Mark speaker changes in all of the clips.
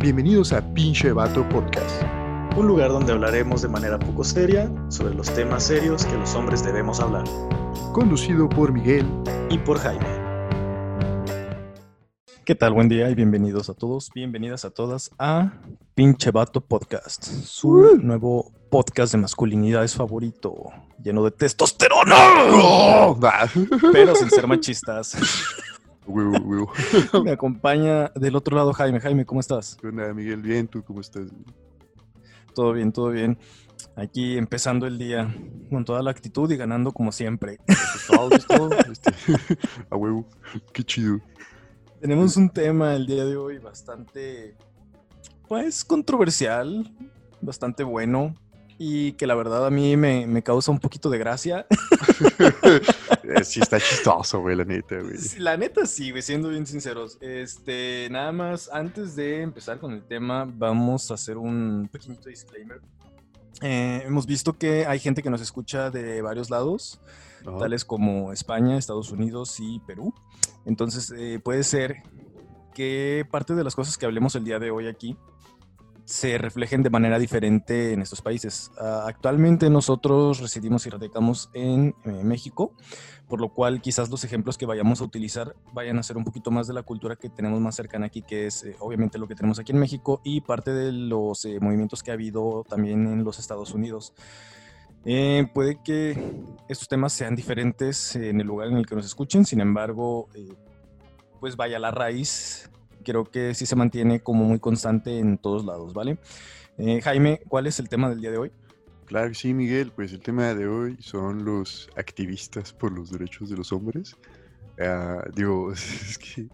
Speaker 1: Bienvenidos a Pinche Vato Podcast.
Speaker 2: Un lugar donde hablaremos de manera poco seria sobre los temas serios que los hombres debemos hablar.
Speaker 1: Conducido por Miguel
Speaker 2: Y por Jaime.
Speaker 3: ¿Qué tal? Buen día y bienvenidos a todos, bienvenidas a todas a Pinche Vato Podcast, su nuevo podcast de masculinidades favorito, lleno de testosterona, pero sin ser machistas. Me acompaña del otro lado Jaime. Jaime, ¿cómo estás?
Speaker 1: ¿Qué onda, Miguel? Bien, ¿tú cómo estás?
Speaker 3: Todo bien, todo bien. Aquí empezando el día con toda la actitud y ganando como siempre.
Speaker 1: Eso es todo, eso es todo. Este, a huevo. Qué chido.
Speaker 3: Tenemos un tema el día de hoy bastante, pues, controversial, bastante bueno y que la verdad a mí me, me causa un poquito de gracia.
Speaker 1: Sí está chistoso, güey, la neta, güey.
Speaker 3: La neta sí, güey, siendo bien sinceros. Este, nada más, antes de empezar con el tema, vamos a hacer un pequeñito disclaimer. Eh, hemos visto que hay gente que nos escucha de varios lados, tales como España, Estados Unidos y Perú. Entonces, eh, puede ser que parte de las cosas que hablemos el día de hoy aquí se reflejen de manera diferente en estos países. Ah, actualmente nosotros residimos y radicamos en eh, México, por lo cual quizás los ejemplos que vayamos a utilizar vayan a ser un poquito más de la cultura que tenemos más cercana aquí, que es eh, obviamente lo que tenemos aquí en México y parte de los eh, movimientos que ha habido también en los Estados Unidos. Puede que estos temas sean diferentes en el lugar en el que nos escuchen, sin embargo, pues vaya la raíz, creo que sí se mantiene como muy constante en todos lados, ¿vale? Eh, Jaime, ¿cuál es el tema del día de hoy?
Speaker 1: Claro sí, Miguel. Pues el tema de hoy son los activistas por los derechos de los hombres. Ah, digo, es que,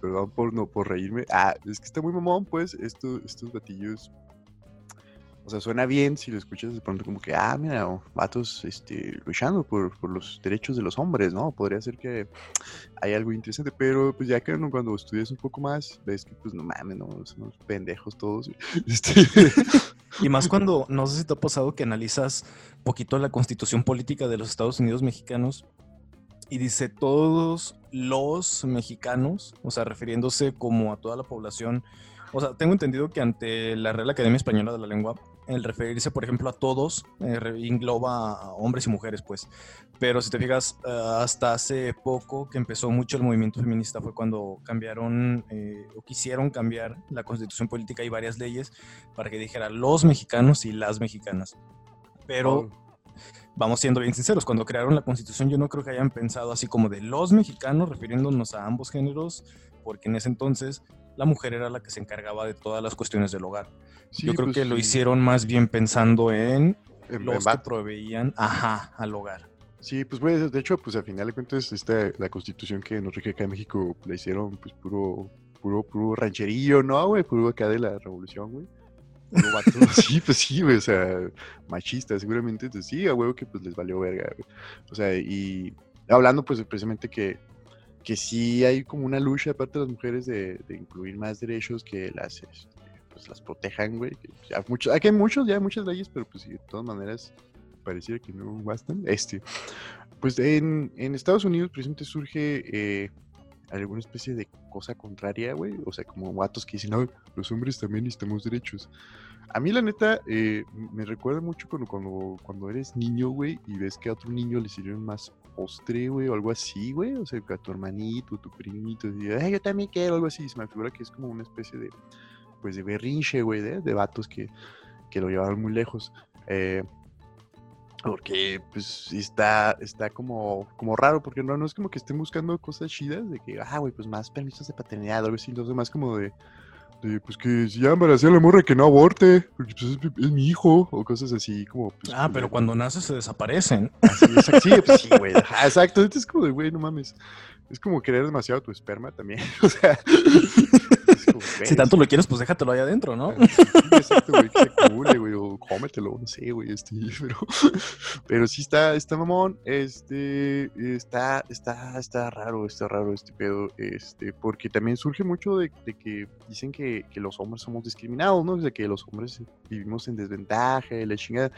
Speaker 1: perdón por no por reírme. Ah, es que está muy mamón, pues, esto, estos batillos. O sea, suena bien si lo escuchas de pronto como que, ah, mira, vatos este, luchando por, por los derechos de los hombres, ¿no? Podría ser que hay algo interesante, pero pues ya que cuando estudias un poco más, ves que pues no mames, no, son unos pendejos todos. Este,
Speaker 3: Y más cuando, no sé si te ha pasado que analizas poquito la constitución política de los Estados Unidos mexicanos y dice todos los mexicanos, o sea, refiriéndose como a toda la población. O sea, tengo entendido que ante la Real Academia Española de la Lengua, el referirse, por ejemplo, a todos eh, engloba a hombres y mujeres, pues. Pero si te fijas, eh, hasta hace poco que empezó mucho el movimiento feminista fue cuando cambiaron eh, o quisieron cambiar la constitución política y varias leyes para que dijera los mexicanos y las mexicanas. Pero vamos siendo bien sinceros, cuando crearon la constitución yo no creo que hayan pensado así como de los mexicanos, refiriéndonos a ambos géneros, porque en ese entonces la mujer era la que se encargaba de todas las cuestiones del hogar.
Speaker 1: sí,
Speaker 3: yo creo
Speaker 1: pues,
Speaker 3: que lo hicieron más bien pensando en
Speaker 1: en- en
Speaker 3: los que proveían, ajá, al hogar.
Speaker 1: Sí, pues güey, de hecho, pues al final de cuentas, esta, la constitución que nos rige acá en México, la hicieron pues puro, puro, puro rancherillo, ¿no, güey? Puro acá de la revolución, güey. Sí, pues sí, güey, o sea, machista, seguramente, sí, a huevo que pues les valió verga, güey. O sea, y hablando pues precisamente que, que sí hay como una lucha aparte de las mujeres de, incluir más derechos que las, este, pues las protejan, güey. ya muchos, aquí hay muchos, ya hay muchas leyes, pero pues sí, de todas maneras pareciera que no bastan. Este, pues en, en Estados Unidos precisamente surge eh, alguna especie de cosa contraria, güey. O sea, como vatos que dicen, no, los hombres también necesitamos derechos. A mí, la neta, eh, me recuerda mucho cuando, cuando, cuando eres niño, güey, y ves que a otro niño le sirven más postre, güey, o algo así, güey. O sea, que a tu hermanito, tu primito, y, "Ay, yo también quiero, algo así. Se me figura que es como una especie de, pues, de berrinche, güey, de, de vatos que, que lo llevaron muy lejos. Eh, porque pues está, está como, como raro, porque no, no es como que estén buscando cosas chidas de que, ah, güey, pues más permisos de paternidad o algo así, los demás como de, de, pues que si ya embaracé a la morra que no aborte, porque pues es, mi- es mi hijo, o cosas así como... Pues,
Speaker 3: Ah, pero cuando nace se desaparecen.
Speaker 1: Así, exacto, sí, pues sí, güey, ajá, exacto, entonces es como de, güey, no mames, es como querer demasiado tu esperma también, o sea...
Speaker 3: Si tanto lo quieres, pues déjatelo ahí adentro, ¿no?
Speaker 1: Exacto, güey, que se acumule, güey, o cómetelo, no sé, güey, este, pero, pero sí está, está mamón, este, está, está, está raro, está raro este pedo, este, porque también surge mucho de, de que dicen que, que los hombres somos discriminados, ¿no? O sea, que los hombres vivimos en desventaja la chingada.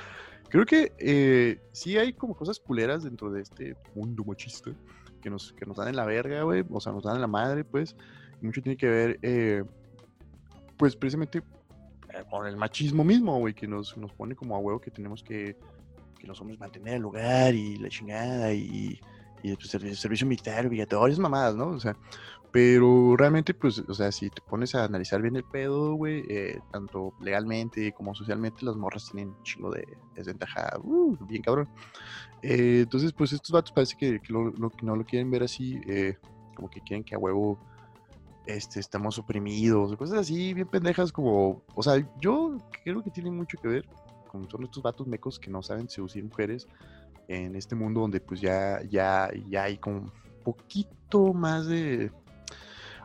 Speaker 1: Creo que eh, sí hay como cosas culeras dentro de este mundo machista que nos, que nos dan en la verga, güey, o sea, nos dan en la madre, pues, mucho tiene que ver, eh, pues precisamente eh, por el machismo mismo, güey, que nos, nos pone como a huevo que tenemos que, que los hombres mantener el lugar y la chingada y, y el servicio militar obligatorio, es mamadas, ¿no? O sea, pero realmente, pues, o sea, si te pones a analizar bien el pedo, güey, eh, tanto legalmente como socialmente, las morras tienen chingo de desventaja, uh, bien cabrón. Eh, entonces, pues, estos vatos parece que, lo- lo- no lo quieren ver así, eh, como que quieren que a huevo este, estamos oprimidos, cosas así, bien pendejas, como, o sea, yo creo que tiene mucho que ver con son estos vatos mecos que no saben seducir mujeres en este mundo donde pues ya, ya, ya hay como poquito más de...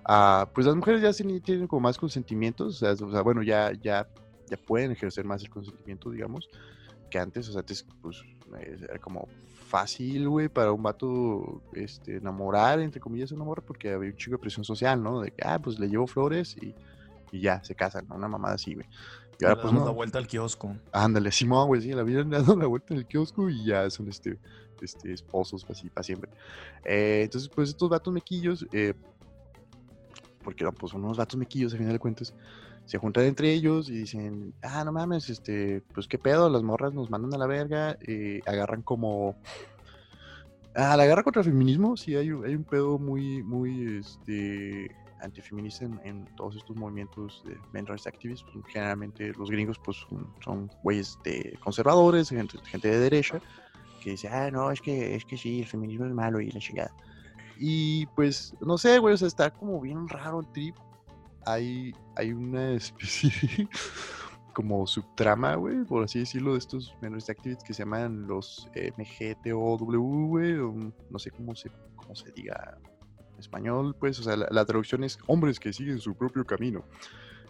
Speaker 1: ah, pues las mujeres ya tienen como más consentimientos, o sea, o sea, bueno, ya, ya, ya pueden ejercer más el consentimiento, digamos, que antes, o sea, antes pues era como fácil, güey, para un vato este, enamorar, entre comillas, a una morra, porque había un chico de presión social, ¿no? De que, ah, pues le llevo flores y, y ya, se casan, ¿no? Una mamada así, güey. Y
Speaker 3: Le
Speaker 1: ahora, pues
Speaker 3: damos
Speaker 1: no.
Speaker 3: la vuelta al kiosco.
Speaker 1: Ándale, Simón, güey, sí, la vida dando la vuelta el kiosco y ya son este, este, esposos así para siempre. Eh, entonces, pues estos vatos mequillos, eh, porque no, pues son unos vatos mequillos a final de cuentas, se juntan entre ellos y dicen, ah, no mames, este, pues qué pedo, las morras nos mandan a la verga, eh, agarran como... Ah, la guerra contra el feminismo, sí, hay, hay un pedo muy, muy, este, antifeminista en, en todos estos movimientos de men rights activists. pues, generalmente los gringos, pues, son güeyes de conservadores, gente, gente de derecha, que dice, ah, no, es que, es que sí, el feminismo es malo y la chingada. Y pues, no sé, güey, o sea, está como bien raro el trip. Hay, hay una especie como subtrama, güey, por así decirlo, de estos menores activists que se llaman los MGTOW, güey, no sé cómo se, cómo se diga en español, pues, o sea, la, la traducción es hombres que siguen su propio camino.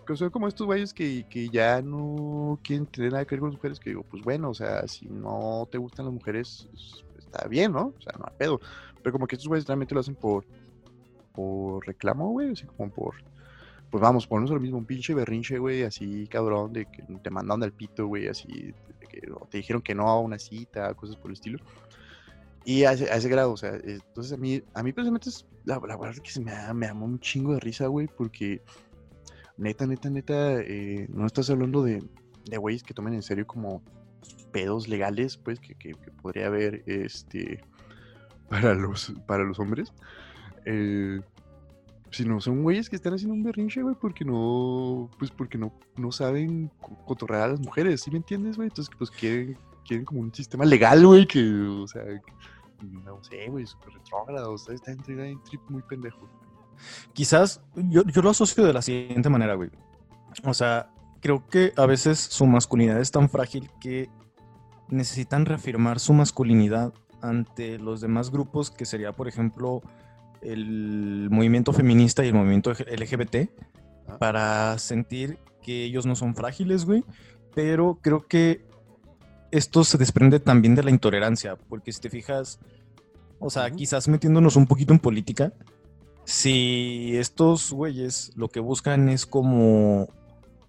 Speaker 1: Que son como estos güeyes que, que ya no quieren tener nada que ver con las mujeres, que digo, pues bueno, o sea, si no te gustan las mujeres, pues, está bien, ¿no? O sea, no hay pedo. Pero como que estos güeyes realmente lo hacen por, por reclamo, güey, así como por, pues vamos, ponemos lo mismo, un pinche berrinche, güey, así cabrón, de que te mandaron al pito, güey, así, de que te dijeron que no a una cita, cosas por el estilo. Y a ese, grado, o sea, entonces a mí, a mí personalmente, es, la, verdad es que se me, me amó un chingo de risa, güey, porque neta, neta, neta, eh, no estás hablando de, de güeyes que tomen en serio como pedos legales, pues, que, que, que podría haber, este, para los, para los hombres. Eh, sino son güeyes que están haciendo un berrinche, güey, porque no, pues porque no, no saben co- cotorrear a las mujeres, ¿sí me entiendes, güey? Entonces, pues quieren, quieren como un sistema legal, güey, que, o sea, no sé, güey, súper retrógrado, o sea, está en un trip muy pendejo.
Speaker 3: Quizás yo, yo lo asocio de la siguiente manera, güey. O sea, creo que a veces su masculinidad es tan frágil que necesitan reafirmar su masculinidad ante los demás grupos, que sería, por ejemplo, el movimiento feminista y el movimiento LGBT,
Speaker 1: Ah.
Speaker 3: para sentir que ellos no son frágiles, güey. Pero creo que esto se desprende también de la intolerancia, porque si te fijas, o sea, quizás metiéndonos un poquito en política, si estos güeyes lo que buscan es como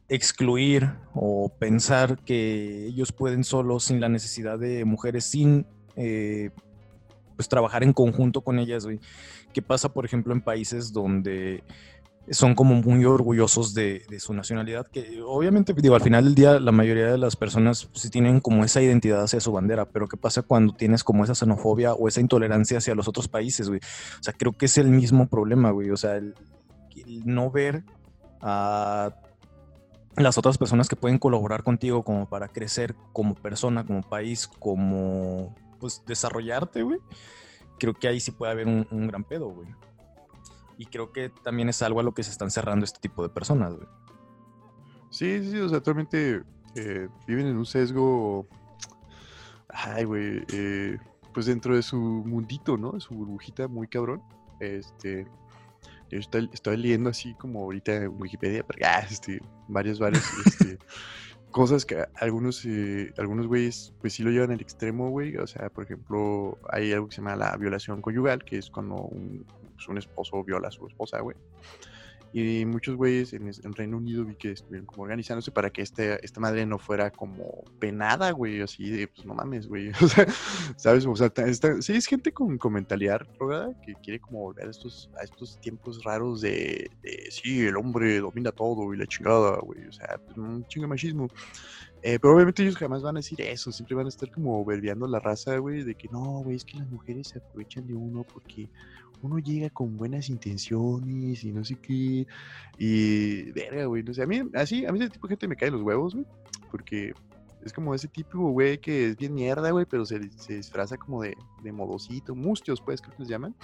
Speaker 3: excluir o pensar que ellos pueden solos sin la necesidad de mujeres, sin eh, pues trabajar en conjunto con ellas, güey. ¿Qué pasa, por ejemplo, en países donde son como muy orgullosos de, de su nacionalidad? Que obviamente, digo, al final del día la mayoría de las personas sí tienen como esa identidad hacia su bandera, pero ¿qué pasa cuando tienes como esa xenofobia o esa intolerancia hacia los otros países, güey? O sea, creo que es el mismo problema, güey. O sea, el, el no ver a las otras personas que pueden colaborar contigo como para crecer como persona, como país, como pues desarrollarte, güey. Creo que ahí sí puede haber un, un gran pedo, güey. Y creo que también es algo a lo que se están cerrando este tipo de personas, güey.
Speaker 1: Sí, sí, sí, o sea, actualmente eh, viven en un sesgo, ay, güey, eh, pues dentro de su mundito, ¿no? De su burbujita muy cabrón. Este, yo estoy, estoy leyendo así como ahorita en Wikipedia, pero, ah, este, varias, varias, este, cosas que algunos, eh, algunos güeyes, pues sí lo llevan al extremo, güey. O sea, por ejemplo, hay algo que se llama la violación conyugal, que es cuando un, pues, un esposo viola a su esposa, güey. Y muchos güeyes en, en Reino Unido vi que estuvieron como organizándose para que este, esta madre no fuera como penada, güey, así de, pues no mames, güey. O sea, ¿sabes? O sea, está- sí es gente con, con mentalidad drogada que quiere como volver a estos, a estos tiempos raros de, de, sí, el hombre domina todo y la chingada, güey. O sea, pues, un chingo machismo. Eh, pero obviamente ellos jamás van a decir eso, siempre van a estar como verbeando la raza, güey, de que no, güey, es que las mujeres se aprovechan de uno porque uno llega con buenas intenciones y no sé qué. Y, verga, güey, no sé, a mí, así, a mí ese tipo de gente me cae los huevos, güey, porque es como ese tipo, güey, que es bien mierda, güey, pero se, se disfraza como de, de modosito, mustios, pues, creo que les llaman.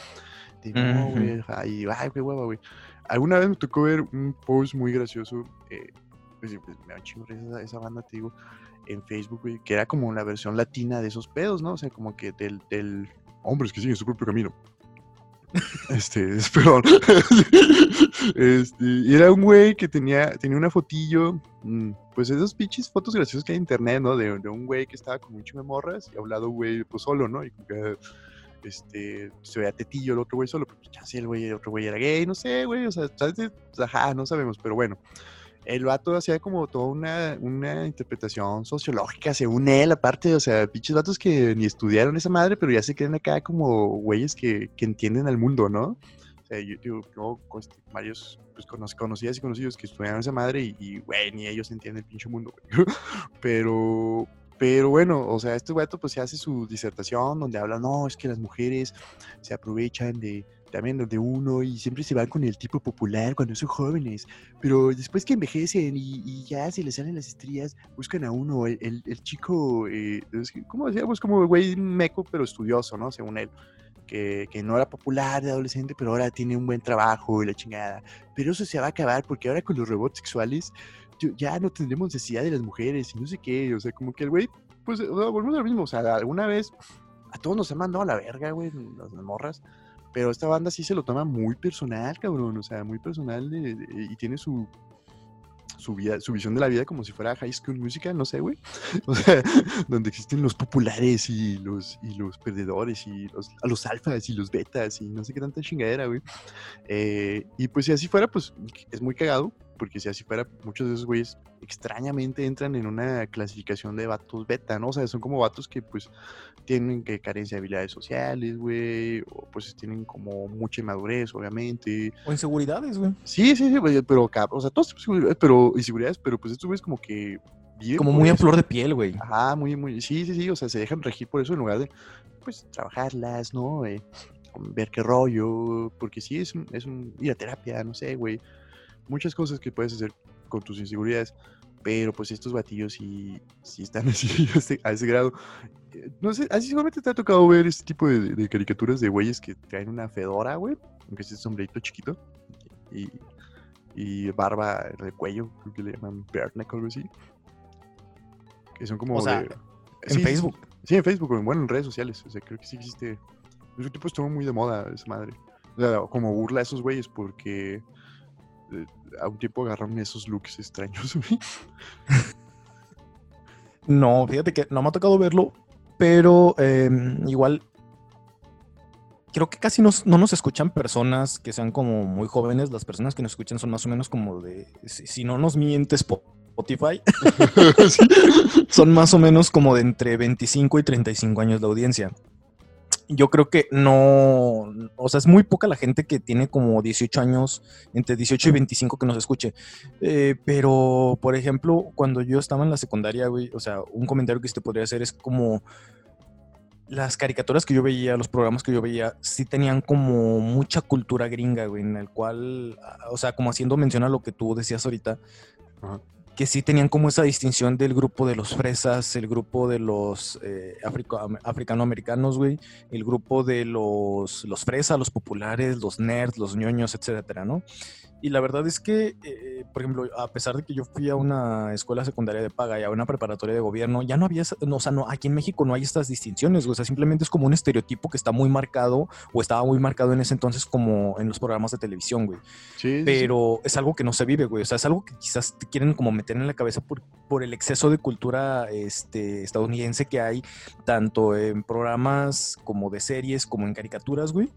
Speaker 1: De no, güey, ajá, y, ay, qué hueva, güey. Alguna vez me tocó ver un post muy gracioso, eh, pues, pues, me da un chingo esa, esa banda, te digo, en Facebook, güey, que era como la versión latina de esos pedos, ¿no? O sea, como que del, del hombres que siguen su propio camino. Este, es- perdón. Este, y era un güey que tenía, tenía una fotillo, mm, pues esos pinches fotos graciosas que hay en internet, ¿no? De, de un güey que estaba con chingo de morras y a un lado, güey, pues solo, ¿no? Y como que, este, se veía tetillo el otro güey solo, pero pues, ya sé, el güey, el otro güey era gay, no sé, güey, o sea, ¿sabes? Ajá, no sabemos, pero bueno. El vato hacía como toda una, una interpretación sociológica, según él, aparte, o sea, pinches vatos que ni estudiaron esa madre, pero ya se creen acá como güeyes que, que entienden al mundo, ¿no? O sea, yo, yo, varios pues, cono- conocidas y conocidos que estudiaron esa madre y, güey, ni ellos entienden el pinche mundo, güey. Pero, pero bueno, o sea, este vato pues se hace su disertación donde habla, no, es que las mujeres se aprovechan de también de uno y siempre se van con el tipo popular cuando son jóvenes, pero después que envejecen y, y ya se les salen las estrías, buscan a uno, el, el- el chico, eh, ¿cómo decíamos? Como güey meco, pero estudioso, ¿no? Según él. Que, que no era popular de adolescente, pero ahora tiene un buen trabajo y la chingada. Pero eso se va a acabar porque ahora con los robots sexuales ya no tendremos necesidad de las mujeres y no sé qué. O sea, como que el güey, pues, volvemos a lo mismo. O sea, alguna vez a todos nos han mandado a la verga, güey, las morras. Pero esta banda sí se lo toma muy personal, cabrón. O sea, muy personal y tiene su, su, vida, su visión de la vida como si fuera High School Musical, no sé, güey. O sea, donde existen los populares y los, y los perdedores y los, los alfas y los betas y no sé qué tanta chingadera, güey. Eh, y pues si así fuera, pues es muy cagado, porque si así fuera, muchos de esos güeyes extrañamente entran en una clasificación de vatos beta, ¿no? O sea, son como vatos que pues tienen que carencia de habilidades sociales, güey, o pues tienen como mucha inmadurez, obviamente.
Speaker 3: O inseguridades, güey.
Speaker 1: Sí, sí, sí, güey, pero, o sea, todos pero inseguridades, pero pues estos güeyes como que
Speaker 3: Como muy a flor de piel, güey.
Speaker 1: Ajá, muy, muy, sí, sí, sí, o sea, se dejan regir por eso en lugar de, pues, trabajarlas, ¿no? Eh, ver qué rollo, porque sí, es un, es un, ir a terapia, no sé, güey, muchas cosas que puedes hacer con tus inseguridades, pero pues estos batillos sí, sí están así, a ese, grado. Eh, No sé, así seguramente te ha tocado ver este tipo de, de caricaturas de güeyes que traen una fedora, güey, aunque es sombrerito chiquito, y, y barba de cuello, creo que le llaman o algo así. Que son como
Speaker 3: O sea,
Speaker 1: de-
Speaker 3: en
Speaker 1: Sí.
Speaker 3: Facebook.
Speaker 1: Sí, en Facebook, bueno, en redes sociales. O sea, creo que sí existe. Ese tipo estuvo muy de moda, esa madre. O sea, como burla a esos güeyes, porque a un tiempo agarraron esos looks extraños.
Speaker 3: No, fíjate que no me ha tocado verlo, pero em, igual creo que casi nos- no nos escuchan personas que sean como muy jóvenes. Las personas que nos escuchan son más o menos como de, si, si no nos miente Spo- Spotify,
Speaker 1: Sí.
Speaker 3: son más o menos como de entre 25 y 35 años de audiencia. Yo creo que no, o sea, es muy poca la gente que tiene como 18 años, entre 18 y 25 que nos escuche. Eh, pero, por ejemplo, cuando yo estaba en la secundaria, güey, o sea, un comentario que se te podría hacer es como las caricaturas que yo veía, los programas que yo veía, sí tenían como mucha cultura gringa, güey, en el cual, ah, o sea, como haciendo mención a lo que tú decías ahorita. Que sí tenían como esa distinción del grupo de los fresas, el grupo de los eh, africanoamericanos, güey, el grupo de los, los fresas, los populares, los nerds, los ñoños, etcétera, ¿no? Y la verdad es que, eh, por ejemplo, a pesar de que yo fui a una escuela secundaria de paga y a una preparatoria de gobierno, ya no había, no, o sea, no, aquí en México no hay estas distinciones, o sea, simplemente es como un estereotipo que está muy marcado o estaba muy marcado en ese entonces como en los programas de televisión, güey
Speaker 1: sí.
Speaker 3: pero es algo que no se vive, güey. O sea, es algo que quizás te quieren como meter en la cabeza por, por el exceso de cultura este, estadounidense que hay, tanto en programas como de series, como en caricaturas, güey.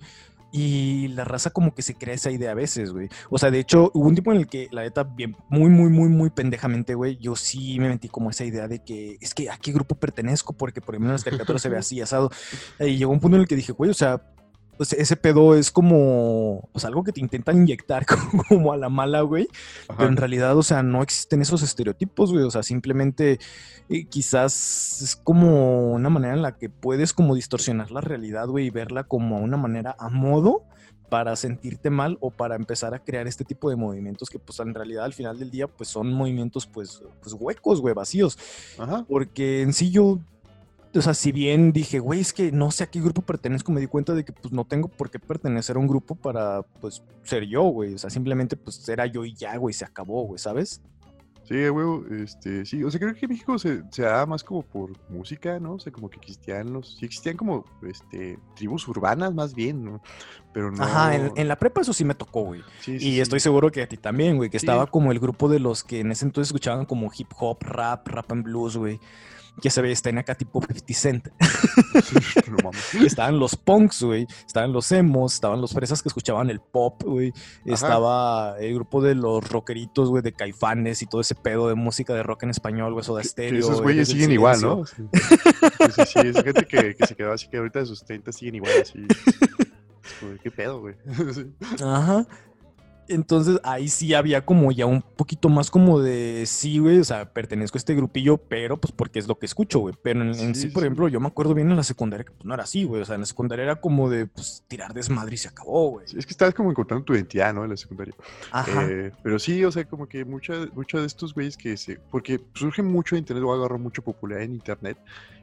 Speaker 3: Y la raza como que se crea esa idea a veces, güey. O sea, de hecho, hubo un tiempo en el que, la neta, bien, muy, muy, muy, muy pendejamente, güey, yo sí me metí como esa idea de que es que a qué grupo pertenezco, porque por ejemplo en las caricaturas se ve así asado. Y llegó un punto en el que dije, güey, o sea, pues ese pedo es como algo que te intentan inyectar como a la mala, güey. Pero en realidad, o sea, no existen esos estereotipos, güey. O sea, simplemente eh, quizás es como una manera en la que puedes como distorsionar la realidad, güey, y verla como una manera a modo para sentirte mal o para empezar a crear este tipo de movimientos que pues en realidad al final del día pues son movimientos pues, pues huecos, güey, vacíos. Ajá. Porque en sí yo o sea, si bien dije, güey, es que no sé a qué grupo pertenezco, me di cuenta de que pues no tengo por qué pertenecer a un grupo para pues ser yo, güey. O sea, simplemente pues era yo y ya, güey, se acabó, güey, ¿sabes?
Speaker 1: Sí, güey, este, sí, o sea, creo que México se, se da más como por música, ¿no? O sea, como que existían los, sí existían como, este, tribus urbanas más bien, ¿no? Pero no...
Speaker 3: Ajá, en, la prepa eso sí me tocó, güey. Sí, y estoy seguro que a ti también, güey, que estaba como el grupo de los que en ese entonces escuchaban como hip hop, rap, rap and blues, güey que se ve, en acá tipo 50 Cent. estaban los punks, güey. Estaban los emos, estaban los fresas que escuchaban el pop, güey. Estaba el grupo de los rockeritos, güey, de caifanes y todo ese pedo de música de rock en español, güey, de estéreo.
Speaker 1: Esos güeyes siguen igual, ¿no? Sí, sí, esa gente que, que, se quedó así que ahorita de sus 30 siguen igual, así. ¿Qué pedo, güey?
Speaker 3: Ajá. Entonces ahí sí había como ya un poquito más como de sí, güey, o sea, pertenezco a este grupillo, pero pues porque es lo que escucho, güey. Pero en sí, por ejemplo, yo me acuerdo bien en la secundaria que pues no era así, güey. O sea, en la secundaria era como de pues tirar desmadre y se acabó, güey.
Speaker 1: es que estabas como encontrando tu identidad, ¿no? En la secundaria. Ajá. Eh, pero sí, o sea, como que muchos de estos güeyes que se. Porque surge mucho de internet o agarró mucho popularidad en internet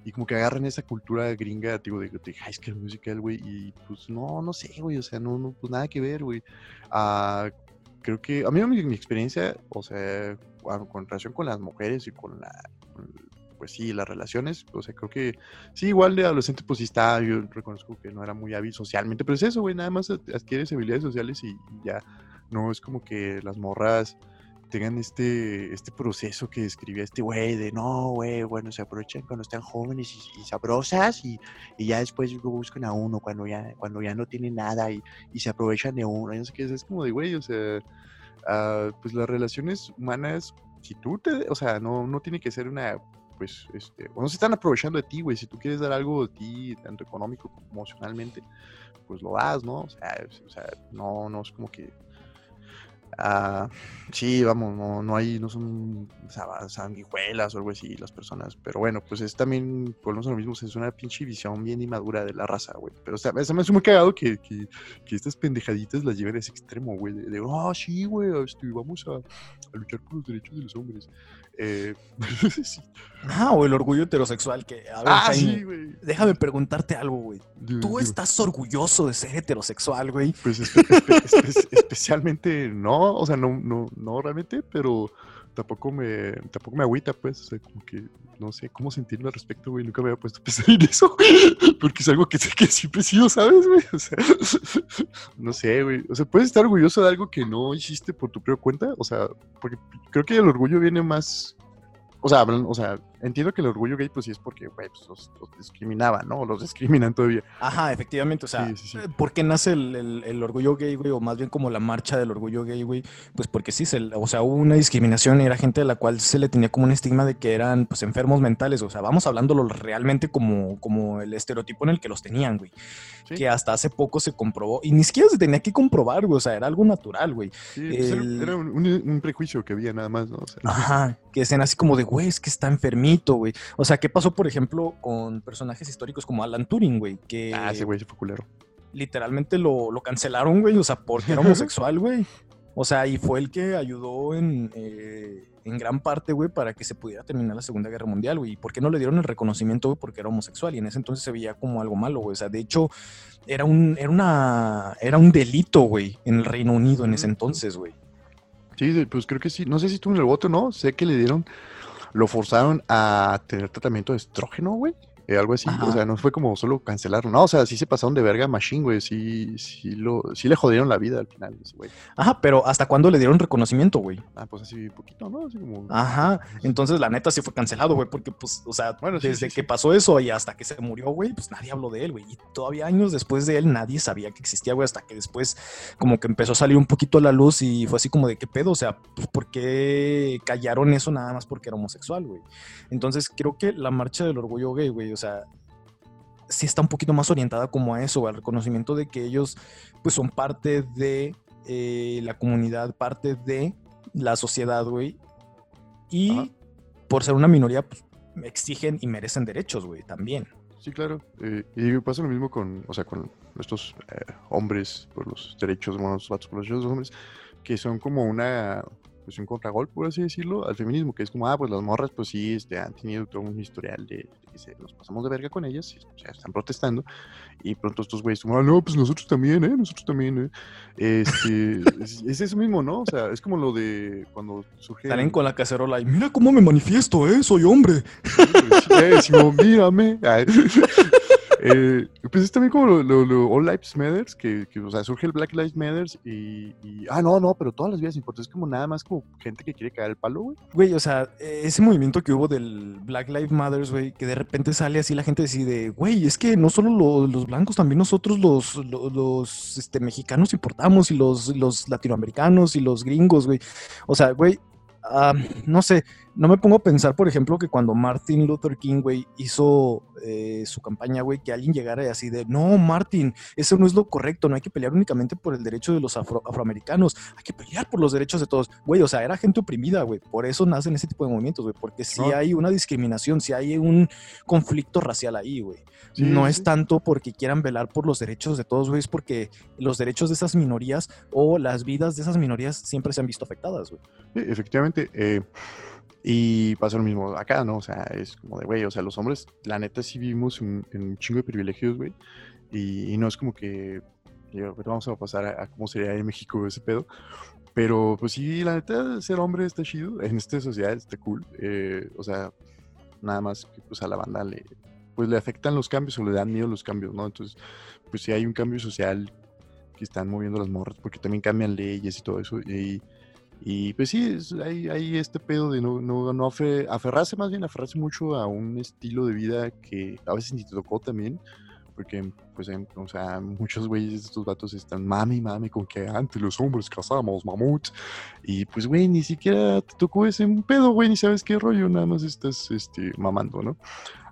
Speaker 1: y como que agarran esa cultura gringa, digo, de, de high school musical, güey, y pues no, no sé, güey, o sea, no, no pues nada que ver, güey. Uh, creo que, a mí mi, mi experiencia, o sea, con relación con las mujeres y con la, pues sí, las relaciones, o sea, creo que sí, igual de adolescente, pues sí está, yo reconozco que no era muy hábil socialmente, pero es eso, güey, nada más adquieres habilidades sociales y ya, no es como que las morras tengan este, este proceso que describía este güey de no, güey, bueno, se aprovechan cuando están jóvenes y, sabrosas y, y, ya después buscan a uno cuando ya, cuando ya no tienen nada y, y se aprovechan de uno. es como de güey, o sea, uh, pues las relaciones humanas, si tú te, o sea, no, no tiene que ser una, pues, este, o no se están aprovechando de ti, güey, si tú quieres dar algo de ti, tanto económico como emocionalmente, pues lo das, ¿no? O sea, o sea no, no es como que Ah, sí, vamos, no, no hay, no son sanguijuelas o algo así las personas. Pero bueno, pues es también, volvemos a lo mismo, es una pinche visión bien inmadura de la raza, güey. Pero o sea, se me hace muy cagado que, que, que, estas pendejaditas las lleven a ese extremo, güey. De, oh, sí, güey, este, vamos a, a luchar por los derechos de los hombres. Eh,
Speaker 3: Ah, o el orgullo heterosexual que... A ver, ah, sí, güey. Déjame preguntarte algo, güey. ¿Tú estás orgulloso de ser heterosexual, güey?
Speaker 1: Pues especialmente no, o sea, no, no, no realmente, pero tampoco me, tampoco me agüita, pues, o sea, como que no sé cómo sentirme al respecto, güey, nunca me había puesto a pensar en eso, porque es algo que, que siempre he sido, ¿sabes, güey? O sea, no sé, güey, o sea, puedes estar orgulloso de algo que no hiciste por tu propia cuenta, o sea, porque creo que el orgullo viene más o sea, o sea, entiendo que el orgullo gay, pues sí es porque, güey, pues los, discriminaban, ¿no? Los discriminan todavía.
Speaker 3: Ajá, efectivamente, o sea, eh, ¿por qué nace el, orgullo gay, güey? O más bien como la marcha del orgullo gay, güey. Pues porque sí, se, o sea, hubo una discriminación y era gente a la cual se le tenía como un estigma de que eran, pues, enfermos mentales. O sea, vamos hablándolo realmente como, como el estereotipo en el que los tenían, güey. Que hasta hace poco se comprobó, y ni siquiera se tenía que comprobar, güey, o sea, era algo natural, güey.
Speaker 1: Sí, pues, era un, prejuicio que había nada más, ¿no?
Speaker 3: Ajá, que sean así como de, güey, es que está enfermito, güey. O sea, ¿qué pasó, por ejemplo, con personajes históricos como Alan Turing, güey? Que
Speaker 1: ah, ese güey se fue culero.
Speaker 3: Literalmente lo, lo cancelaron, güey, o sea, porque era homosexual, güey. O sea, y fue el que ayudó en, eh, en gran parte, güey, para que se pudiera terminar la Segunda Guerra Mundial, güey. ¿Y por qué no le dieron el reconocimiento, güey? Porque era homosexual y en ese entonces se veía como algo malo, güey. O sea, de hecho, era un, era una, era un delito, güey, en el Reino Unido en ese entonces, güey.
Speaker 1: Sí, pues creo que sí. No sé si tuvo el voto, ¿no? Sé que le dieron lo forzaron a tener tratamiento de estrógeno, güey. Eh, algo así.
Speaker 3: Ajá.
Speaker 1: O sea, no fue como solo cancelarlo. No, o sea, sí se pasaron de verga a Machine, güey. Sí, sí, lo, sí le jodieron la vida al final, güey.
Speaker 3: Ajá, pero ¿hasta cuándo le dieron reconocimiento, güey?
Speaker 1: Ah, pues así poquito, ¿no? Así como.
Speaker 3: Ajá, entonces la neta sí fue cancelado, güey, porque pues, o sea,
Speaker 1: Bueno, sí,
Speaker 3: desde
Speaker 1: sí,
Speaker 3: que pasó eso y hasta que se murió, güey, pues nadie habló de él, güey. Y todavía años después de él nadie sabía que existía, güey, hasta que después como que empezó a salir un poquito a la luz y fue así como de qué pedo, o sea, pues, ¿por qué callaron eso nada más porque era homosexual, güey? Entonces creo que la marcha del orgullo gay, güey, o sea, sí está un poquito más orientada como a eso, al reconocimiento de que ellos pues son parte de eh, la comunidad, parte de la sociedad, güey. Y
Speaker 1: Ajá.
Speaker 3: por ser una minoría, pues exigen y merecen derechos, güey, también.
Speaker 1: Sí, claro. Eh, y pasa lo mismo con, o sea, con estos eh, hombres por los derechos, bueno, los vatos por los derechos de los hombres, que son como una, pues un contragolpe, por así decirlo, al feminismo, que es como, ah, pues las morras, pues sí, este, han tenido todo un historial de, que se, nos pasamos de verga con ellas, y, o sea, están protestando, y pronto estos güeyes, como, ah, no, pues nosotros también, ¿eh? Nosotros también, ¿eh? Este, es, es eso mismo, ¿no? O sea, es como lo de cuando surge...
Speaker 3: Salen con la cacerola y mira cómo me manifiesto, ¿eh? Soy hombre.
Speaker 1: Sí, eh, Simón, mírame. Ay. Eh, pues es también como lo, lo- All Lives Matters, que, surge el Black Lives Matters y, ah, no, no, pero todas las vidas importan. Es como nada más como gente que quiere caer el palo, güey.
Speaker 3: Güey, o sea, ese movimiento que hubo del Black Lives Matter, güey, que de repente sale así la gente decide, güey, es que no solo lo- los blancos, también nosotros los, lo- los, este, mexicanos importamos y los, latinoamericanos y los gringos, güey. O sea, güey, ah, no sé, no me pongo a pensar, por ejemplo, que cuando Martin Luther King, güey, hizo eh, su campaña, güey, que alguien llegara y así de, no, Martin, eso no es lo correcto, no hay que pelear únicamente por el derecho de los afro- afroamericanos, hay que pelear por los derechos de todos. Güey, o sea, era gente oprimida, güey, por eso nacen ese tipo de movimientos, güey, porque si
Speaker 1: No.
Speaker 3: hay una discriminación, si hay un conflicto racial ahí, güey.
Speaker 1: Sí,
Speaker 3: no
Speaker 1: sí,
Speaker 3: es
Speaker 1: sí.
Speaker 3: tanto porque quieran velar por los derechos de todos, güey, es porque los derechos de esas minorías o las vidas de esas minorías siempre se han visto afectadas, güey.
Speaker 1: Sí, efectivamente. eh, y pasa lo mismo acá, ¿no? O sea, es como de, güey, o sea, los hombres, la neta, sí vivimos en, un chingo de privilegios, güey. Y, no es como que, y ahorita vamos a pasar a, a cómo sería en México ese pedo. Pero, pues sí, la neta, ser hombre está chido. En esta sociedad está cool. eh, o sea, nada más que pues a la banda le, pues le afectan los cambios o le dan miedo los cambios, ¿no? Entonces, pues sí hay un cambio social que están moviendo las morras porque también cambian leyes y todo eso. Y, y pues sí, hay, hay este pedo de no, no, no afe- aferrarse, más bien aferrarse mucho a un estilo de vida que a veces ni te tocó también. Porque, pues, en- o sea, muchos güeyes, estos vatos están mami, mami, con que antes los hombres cazamos mamuts. Y pues, güey, ni siquiera te tocó ese pedo, güey, ni sabes qué rollo, nada más estás este, mamando, ¿no?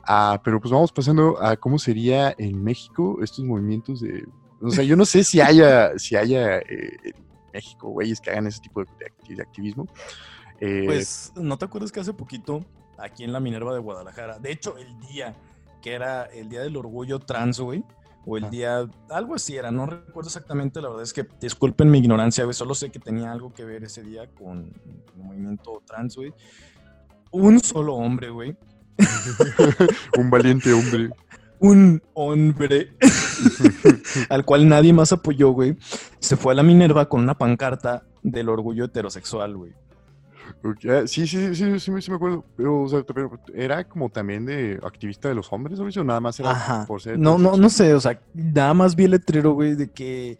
Speaker 1: Ah, pero pues vamos pasando a cómo sería en México estos movimientos de. O sea, yo no sé si haya, si haya eh, México güeyes que hagan ese tipo de, acti- de activismo. Eh,
Speaker 3: Pues, ¿no te acuerdas que hace poquito, aquí en la Minerva de Guadalajara, de hecho, el día que era el día del orgullo trans, güey, o el día, algo así era, no recuerdo exactamente, la verdad es que disculpen mi ignorancia, güey, solo sé que tenía algo que ver ese día con el movimiento trans, güey. Un solo hombre, güey,
Speaker 1: un valiente hombre.
Speaker 3: un hombre al cual nadie más apoyó, güey, se fue a la Minerva con una pancarta del orgullo heterosexual, güey.
Speaker 1: Ah, Sí, sí, sí, sí, sí me acuerdo. Pero, o sea, pero era como también de activista de los hombres, ¿o nada más era por ser
Speaker 3: No, no, no sé, o sea, nada más vi el letrero, güey, de que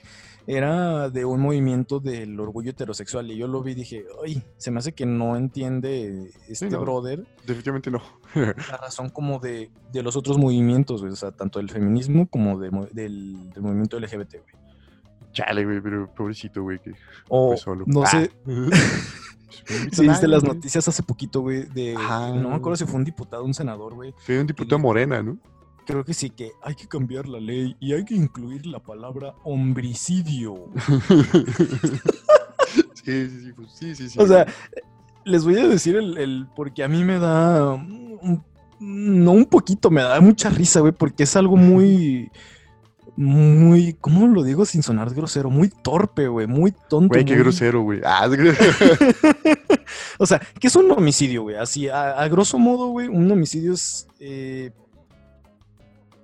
Speaker 3: era de un movimiento del orgullo heterosexual y yo lo vi y dije, ay, se me hace que no entiende este
Speaker 1: no.
Speaker 3: brother
Speaker 1: Definitivamente no.
Speaker 3: la razón como de, de los otros movimientos, güey, o sea, tanto del feminismo como de del, del movimiento LGBT, güey.
Speaker 1: Chale, güey, pero pobrecito, güey, que
Speaker 3: O,
Speaker 1: fue solo.
Speaker 3: no
Speaker 1: Ah.
Speaker 3: sé,
Speaker 1: Pues, no invito a
Speaker 3: si viste las
Speaker 1: güey.
Speaker 3: noticias hace poquito, güey, de,
Speaker 1: Ajá.
Speaker 3: no me acuerdo si fue un diputado o un senador, güey,
Speaker 1: Fue un diputado morena, ¿no?
Speaker 3: creo que sí, que hay que cambiar la ley y hay que incluir la palabra homicidio.
Speaker 1: sí, sí, sí, pues, sí, sí, sí.
Speaker 3: O sea, les voy a decir el, el- porque a mí me da un- no un poquito, me da mucha risa, güey, porque es algo muy muy, ¿cómo lo digo sin sonar grosero? Muy torpe, güey, muy tonto.
Speaker 1: Güey, qué
Speaker 3: muy-
Speaker 1: grosero, güey. Ah,
Speaker 3: o sea, ¿qué es un homicidio, güey? Así, a, a grosso modo, güey, un homicidio es eh,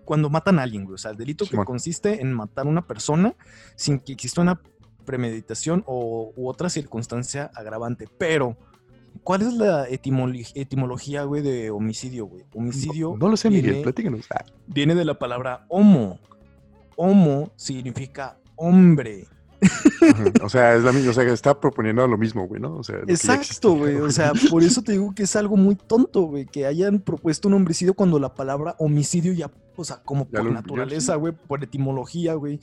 Speaker 3: cuando matan a alguien, güey. O sea, el delito que consiste en matar a una persona sin que exista una premeditación o u otra circunstancia agravante. Pero ¿cuál es la etimolo- etimología, güey, de homicidio, güey? Homicidio
Speaker 1: No, no lo sé, Miguel,
Speaker 3: viene-
Speaker 1: platícanos. Ah,
Speaker 3: viene de la palabra homo. Homo significa hombre.
Speaker 1: o sea, es la misma, o sea, está proponiendo lo mismo, güey, ¿no? O sea,
Speaker 3: Exacto, güey. O sea, por eso te digo que es algo muy tonto, güey, que hayan propuesto un homicidio cuando la palabra homicidio ya, o sea, como por naturaleza, güey, por etimología, güey,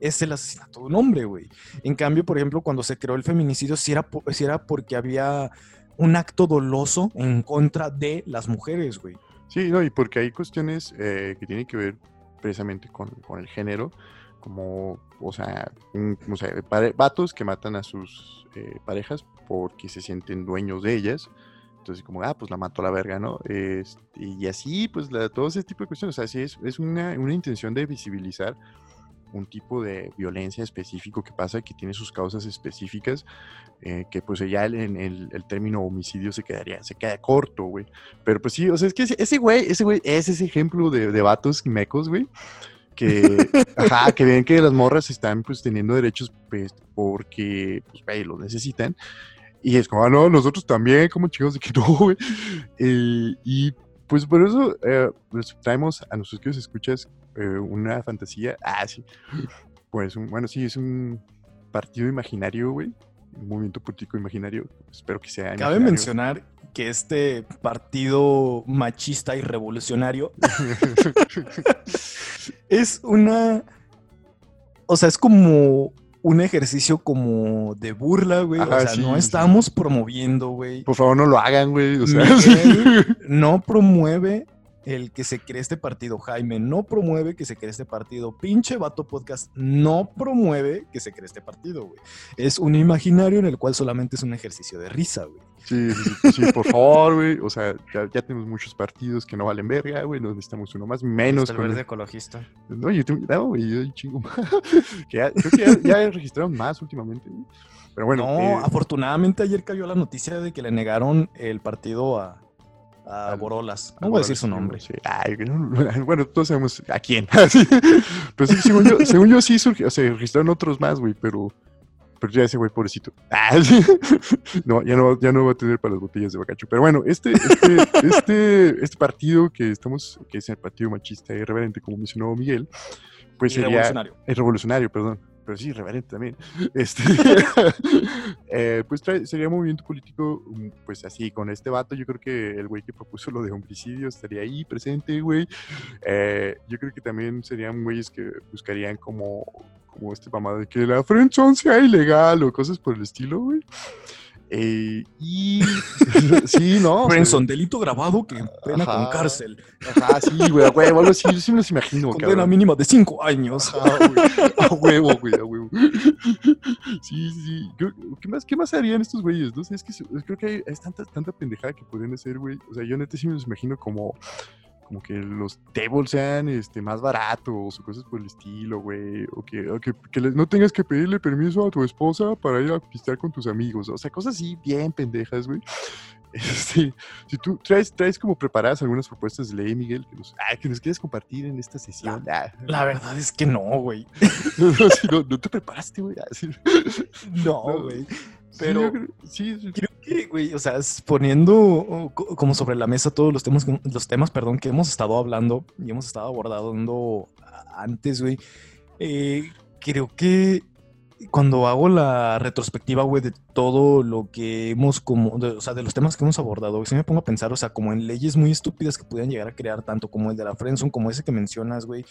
Speaker 3: es el asesinato de un hombre, güey. En cambio, por ejemplo, cuando se creó el feminicidio, sí era, sí era porque había un acto doloso en contra de las mujeres, güey.
Speaker 1: Sí, no, y porque hay cuestiones eh, que tienen que ver precisamente con, con el género, como, o sea, o sea, vatos que matan a sus eh, parejas porque se sienten dueños de ellas. Entonces, como, ah, pues la mató a la verga, ¿no? Este, y así, pues, la- todo ese tipo de cuestiones. O sea, sí es, es una, una intención de visibilizar un tipo de violencia específico que pasa, que tiene sus causas específicas, eh, que pues ya el, en el, el término homicidio se quedaría, se queda corto, güey. Pero pues sí, o sea, es que ese, güey, ese güey es ese ejemplo de, de vatos mecos, güey. Que, ajá, que ven que las morras están pues teniendo derechos pues porque, pues, güey, los necesitan. Y es como, ah, no, nosotros también, como chicos, de que no, güey. Eh, y pues por eso eh, les traemos a nuestros queridos escuchas eh, una fantasía. Ah, sí. Pues, un- bueno, sí, es un partido imaginario, güey. Un movimiento político imaginario. Espero que sea.
Speaker 3: Cabe
Speaker 1: imaginario.
Speaker 3: mencionar que este partido machista y revolucionario es una. O sea, es como un ejercicio como de burla, güey.
Speaker 1: Ajá,
Speaker 3: o sea,
Speaker 1: sí,
Speaker 3: no
Speaker 1: sí.
Speaker 3: estamos promoviendo, güey.
Speaker 1: Por favor, no lo hagan, güey. O sea,
Speaker 3: Miguel no promueve el que se cree este partido. Jaime no promueve que se cree este partido. Pinche Vato Podcast no promueve que se cree este partido, güey. Es un imaginario en el cual solamente es un ejercicio de risa, güey.
Speaker 1: Sí, sí, sí, sí, por favor, güey. O sea, ya, ya tenemos muchos partidos que no valen verga, güey. No necesitamos uno más, menos
Speaker 3: el
Speaker 1: con
Speaker 3: verde ecologista.
Speaker 1: No, yo tengo, no, güey, yo chingo más. que ya, creo que ya, ya registraron más últimamente, güey. Pero bueno,
Speaker 3: no,
Speaker 1: eh,
Speaker 3: afortunadamente ayer cayó la noticia de que le negaron el partido a, a
Speaker 1: Al-
Speaker 3: Borolas. No
Speaker 1: ah,
Speaker 3: voy a decir su nombre.
Speaker 1: sí. Ay, no, bueno, todos sabemos a quién. Sí. Pero sí, según yo, según yo sí surgió, o sea, registraron otros más, güey, pero, pero ya ese güey, pobrecito. Ah, sí. No, ya no, ya no va a tener para las botellas de bacacho. Pero bueno, este, este, este, este partido que estamos, que es el partido machista y irreverente, como mencionó Miguel, pues
Speaker 3: Y
Speaker 1: sería...
Speaker 3: revolucionario.
Speaker 1: Es revolucionario, perdón. Pero sí, irreverente también. Este, eh, pues trae- sería un movimiento político, mm, pues así, con este vato. Yo creo que el güey que propuso lo de homicidio estaría ahí presente, güey. Eh, yo creo que también serían güeyes que buscarían como, como este mamado de que la friendzone sea ilegal o cosas por el estilo, güey. Eh, y sí, ¿no?
Speaker 3: Friendson, delito grabado que pena con cárcel.
Speaker 1: Ajá, sí, güey, a huevo, algo así, yo sí me los imagino,
Speaker 3: Condena
Speaker 1: cabrón.
Speaker 3: mínima de cinco años.
Speaker 1: Ajá, güey. A huevo, güey, a huevo. Sí, sí, ¿Qué más, ¿Qué más harían estos güeyes? No sé, es que creo que hay, es tanta, tanta pendejada que podrían hacer, güey. O sea, yo neta sí me los imagino como, como que los tables sean este, más baratos o cosas por el estilo, güey. O que, o que, que les- no tengas que pedirle permiso a tu esposa para ir a pistear con tus amigos. O sea, cosas así bien pendejas, güey. Este, si tú traes, traes como preparadas algunas propuestas de ley, Miguel, que nos, ah, que nos quieres compartir en esta sesión. Ah.
Speaker 3: La verdad es que no, güey.
Speaker 1: No, no, sí, no, no te preparaste, güey. Sí.
Speaker 3: No, güey.
Speaker 1: Sí,
Speaker 3: Pero-
Speaker 1: yo creo- sí, sí.
Speaker 3: Que, güey, o sea, poniendo oh, co- como sobre la mesa todos los temas, los temas, perdón, que hemos estado hablando y hemos estado abordando antes, güey. eh, creo que cuando hago la retrospectiva, güey, de todo lo que hemos como, o sea, de los temas que hemos abordado, güey, sí me pongo a pensar, o sea, como en leyes muy estúpidas que pudieran llegar a crear, tanto como el de la Friendzone, como ese que mencionas, güey.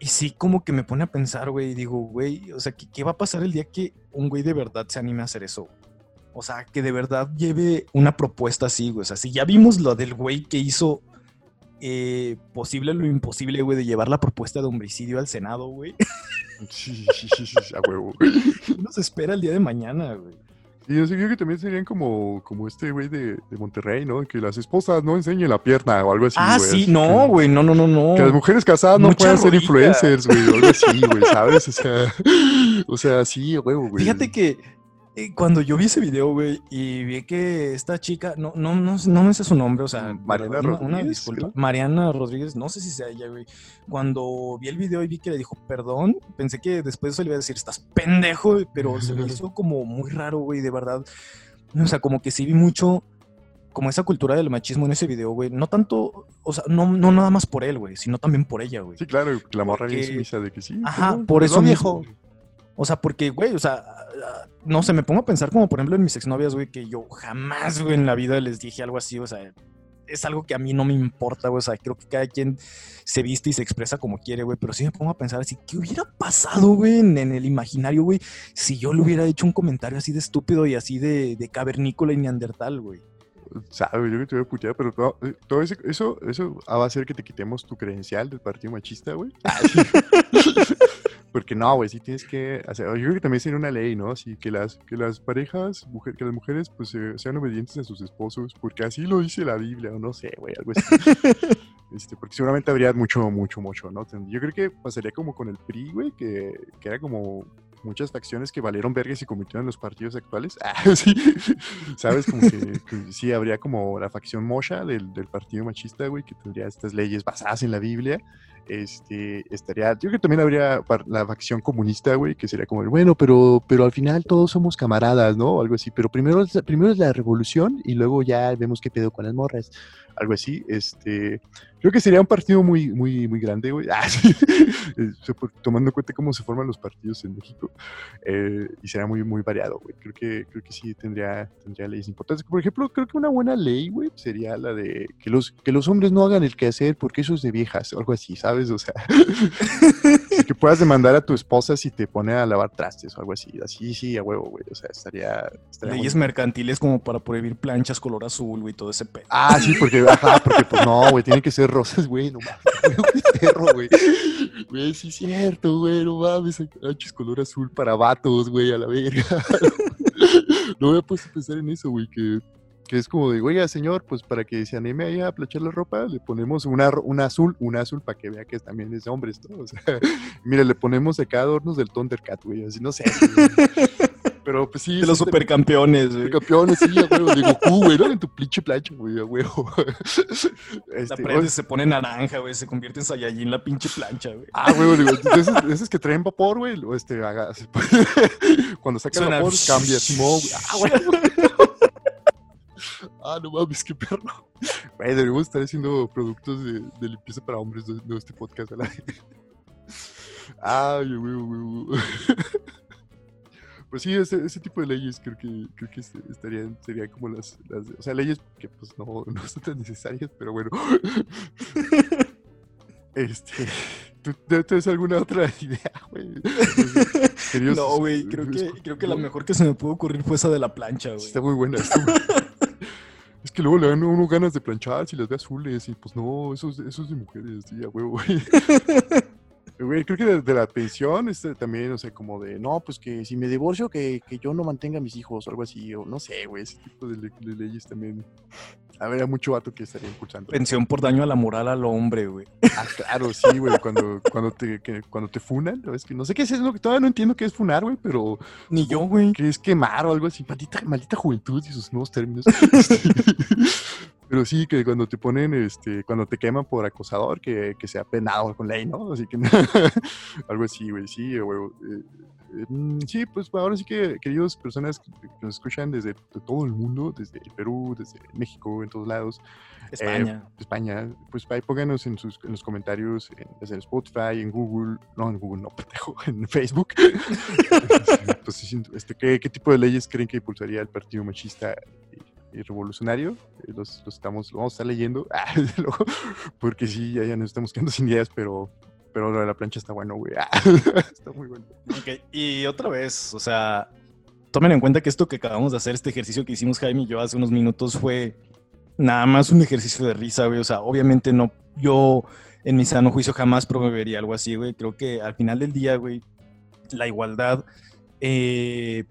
Speaker 3: Y sí, como que me pone a pensar, güey, y digo, güey, o sea, ¿qué, qué va a pasar el día que un güey de verdad se anime a hacer eso? O sea, que de verdad lleve una propuesta así, güey. O sea, si ya vimos lo del güey que hizo eh, posible lo imposible, güey, de llevar la propuesta de homicidio al Senado, güey.
Speaker 1: Sí, sí, sí, sí, a huevo, güey.
Speaker 3: ¿Qué nos espera el día de mañana, güey?
Speaker 1: Y yo sé, creo que también serían como, como este güey de, de Monterrey, ¿no? Que las esposas no enseñen la pierna o algo así,
Speaker 3: ah, sí,
Speaker 1: así
Speaker 3: no, güey, no, no, no, no.
Speaker 1: Que las mujeres casadas no puedan ser influencers, güey, o algo así, güey, ¿sabes? O sea, o sea, sí, a huevo, güey.
Speaker 3: Fíjate que cuando yo vi ese video, güey, y vi que esta chica, no, no, no, no me sé su nombre, o sea,
Speaker 1: Mariana
Speaker 3: una, una
Speaker 1: Rodríguez,
Speaker 3: disculpa. Mariana Rodríguez, no sé si sea ella, güey. Cuando vi el video y vi que le dijo perdón, pensé que después de eso le iba a decir, estás pendejo, pero se me hizo como muy raro, güey, de verdad. O sea, como que sí vi mucho como esa cultura del machismo en ese video, güey. No tanto, o sea, no, no nada más por él, güey, sino también por ella, güey.
Speaker 1: Sí, claro, la morra bien sumisa de que sí.
Speaker 3: Ajá, por eso
Speaker 1: perdón,
Speaker 3: mismo. O sea, porque, güey, o sea, ah, no sé, me pongo a pensar como por ejemplo en mis exnovias, güey, que yo jamás, güey, en la vida les dije algo así, o sea, es algo que a mí no me importa, güey, o sea, creo que cada quien se viste y se expresa como quiere, güey, pero sí me pongo a pensar así, ¿qué hubiera pasado, güey, en, en el imaginario, güey, si yo le hubiera hecho un comentario así de estúpido y así de, de cavernícola y neandertal, güey?
Speaker 1: Sabe, yo que te voy a putear, pero todo, eh, todo ese- eso, eso va a hacer que te quitemos tu credencial del partido machista, güey. Porque no, güey, sí tienes que hacer. Yo creo que también sería una ley, ¿no? Así que las, que las parejas, mujer, que las mujeres, pues eh, sean obedientes a sus esposos, porque así lo dice la Biblia, o no sé, güey, algo así. Este, porque seguramente habría mucho, mucho, mucho, ¿no? Yo creo que pasaría como con el PRI, güey, que, que era como muchas facciones que valieron verga y se convirtieron en los partidos actuales. Ah, sí. ¿Sabes? Como que, que sí habría como la facción mocha del, del partido machista, güey, que tendría estas leyes basadas en la Biblia. Este, estaría, yo creo que también habría la facción comunista, güey, que sería como, el, bueno, pero, pero al final todos somos camaradas, ¿no? O algo así, pero primero, primero es la revolución y luego ya vemos qué pedo con las morras. Algo así, este, creo que sería un partido muy, muy, muy grande, güey. Ah, sí. Tomando en cuenta cómo se forman los partidos en México. eh, y será muy, muy variado, güey. Creo que, creo que sí tendría, tendría leyes importantes. Por ejemplo, creo que una buena ley, güey, sería la de que los, que los hombres no hagan el quehacer porque eso es de viejas, o algo así, ¿sabes? O sea, que puedas demandar a tu esposa si te pone a lavar trastes o algo así. Así, sí, a huevo, güey. O sea, estaría. estaría muy-
Speaker 3: Leyes mercantiles como para prohibir planchas color azul, güey, todo ese pedo.
Speaker 1: Ah, sí, porque, ajá, porque pues no, güey, tienen que ser rosas, güey, no mames, perro, güey. Güey, sí es cierto, güey, no mames, manches color azul para vatos, güey, a la verga. No me he puesto a pensar en eso, güey, que, que es como de, oiga, señor, pues para que se anime ahí a planchar la ropa, le ponemos una, una azul, una azul para que vea que también es de hombres, ¿no? O sea, mire, le ponemos acá adornos del Thundercat, güey, así, no sé. güey. Pero pues sí.
Speaker 3: De los supercampeones, güey.
Speaker 1: Campeones, sí, a huevo, de Goku, güey, ¿no? En tu pinche plancha, güey, a huevo.
Speaker 3: La
Speaker 1: Este,
Speaker 3: prendes, se pone naranja, güey, se convierte en Saiyajin la pinche plancha, güey.
Speaker 1: Ah, güey, digo, de esos, de esos que traen vapor, güey, o este, haga, cuando saca el vapor, cambia, Simón, güey. Ah, güey. Ah, no mames, qué perro. Güey, deberíamos estar haciendo productos de, de limpieza para hombres de, de este podcast. vez. Ay, güey, güey. Pues sí, ese, ese tipo de leyes creo que, creo que este- estarían, serían como las, las, o sea, leyes que pues no, no son tan necesarias, pero bueno. Este, ¿tú, tienes alguna otra idea, güey?
Speaker 3: No, güey, creo que, creo que la mejor que se me pudo ocurrir fue esa de la plancha, güey.
Speaker 1: Está muy buena. está muy- Es que luego le dan uno ganas de planchar si las ve azules y pues no, eso es, eso es de mujeres, sí, a huevo. Güey, creo que de, de la pensión este, también, o sea, como de, no, pues que si me divorcio, que, que yo no mantenga a mis hijos o algo así, o no sé, güey, ese tipo de, le- de leyes también. Habría mucho vato que estaría impulsando.
Speaker 3: Pensión por daño a la moral al hombre, güey.
Speaker 1: Ah, claro, sí, güey, cuando, cuando, te, que- cuando te funan, es que no sé qué es eso, todavía no entiendo qué es funar, güey, pero
Speaker 3: Ni yo, güey.
Speaker 1: que es quemar o algo así. Maldita, maldita juventud y sus nuevos términos. Pero sí, que cuando te ponen, este, cuando te queman por acosador, que, que sea penado con ley, ¿no? Así que algo así, güey, sí, güey. eh, eh, mm, sí, pues ahora sí que, queridos personas que que nos escuchan desde de todo el mundo, desde Perú, desde México, en todos lados,
Speaker 3: España.
Speaker 1: España, pues ahí pónganos en, sus, en los comentarios, en, desde el Spotify, en Google, no, en Google no, pendejo, en Facebook. pues, sí, este, ¿qué, qué tipo de leyes creen que impulsaría el partido machista revolucionario? Eh, Los, estamos, lo vamos a estar leyendo, Ah, porque sí, ya, nos estamos quedando sin ideas, pero, pero lo de la plancha está bueno, güey. Está muy bueno.
Speaker 3: Ok, y otra vez, o sea, tomen en cuenta que esto que acabamos de hacer, este ejercicio que hicimos Jaime y yo hace unos minutos fue nada más un ejercicio de risa, güey. O sea, obviamente no, yo en mi sano juicio jamás promovería algo así, güey. Creo que al final del día, güey, la igualdad, eh,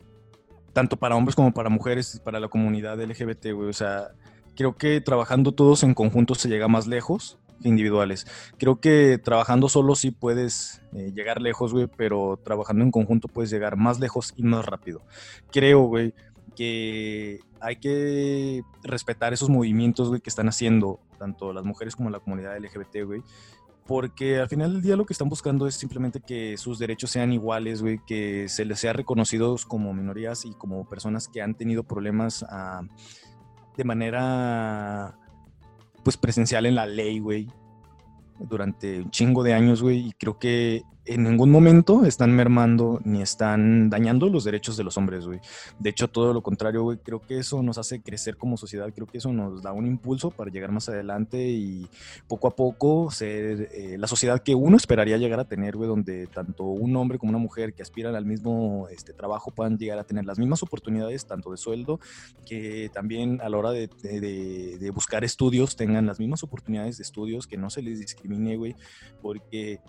Speaker 3: tanto para hombres como para mujeres, para la comunidad LGBT, güey. O sea, creo que trabajando todos en conjunto se llega más lejos que individuales. Creo que trabajando solo sí puedes eh, llegar lejos, güey, pero trabajando en conjunto puedes llegar más lejos y más rápido. Creo, güey, que hay que respetar esos movimientos, güey, que están haciendo tanto las mujeres como la comunidad LGBT, güey. Porque al final del día lo que están buscando es simplemente que sus derechos sean iguales, güey, que se les sea reconocidos como minorías y como personas que han tenido problemas ah, de manera pues presencial en la ley, güey, durante un chingo de años, güey, y creo que en ningún momento están mermando ni están dañando los derechos de los hombres, güey. De hecho, todo lo contrario, güey, creo que eso nos hace crecer como sociedad, creo que eso nos da un impulso para llegar más adelante y poco a poco ser eh, la sociedad que uno esperaría llegar a tener, güey, donde tanto un hombre como una mujer que aspiran al mismo este, trabajo puedan llegar a tener las mismas oportunidades, tanto de sueldo, que también a la hora de, buscar estudios tengan las mismas oportunidades de estudios, que no se les discrimine, güey, porque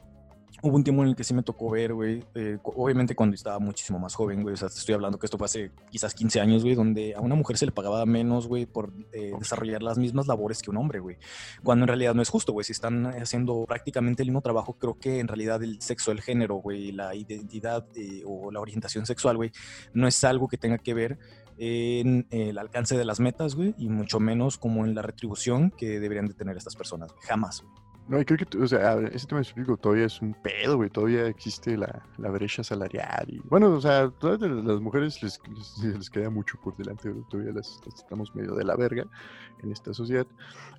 Speaker 3: Hubo un tiempo en el que sí me tocó ver, güey, eh, obviamente cuando estaba muchísimo más joven, güey, o sea, te estoy hablando que esto fue hace quizás 15 años, güey, donde a una mujer se le pagaba menos, güey, por eh, desarrollar las mismas labores que un hombre, güey, cuando en realidad no es justo, güey, si están haciendo prácticamente el mismo trabajo, creo que en realidad el sexo, el género, güey, la identidad eh, o la orientación sexual, güey, no es algo que tenga que ver en el alcance de las metas, güey, y mucho menos como en la retribución que deberían de tener estas personas, güey, jamás, güey.
Speaker 1: No, y creo que, o sea, ese tema específico todavía es un pedo, güey. Todavía existe la, la brecha salarial. Y bueno, o sea, todas las mujeres les, les, queda mucho por delante, Todavía las, estamos medio de la verga en esta sociedad.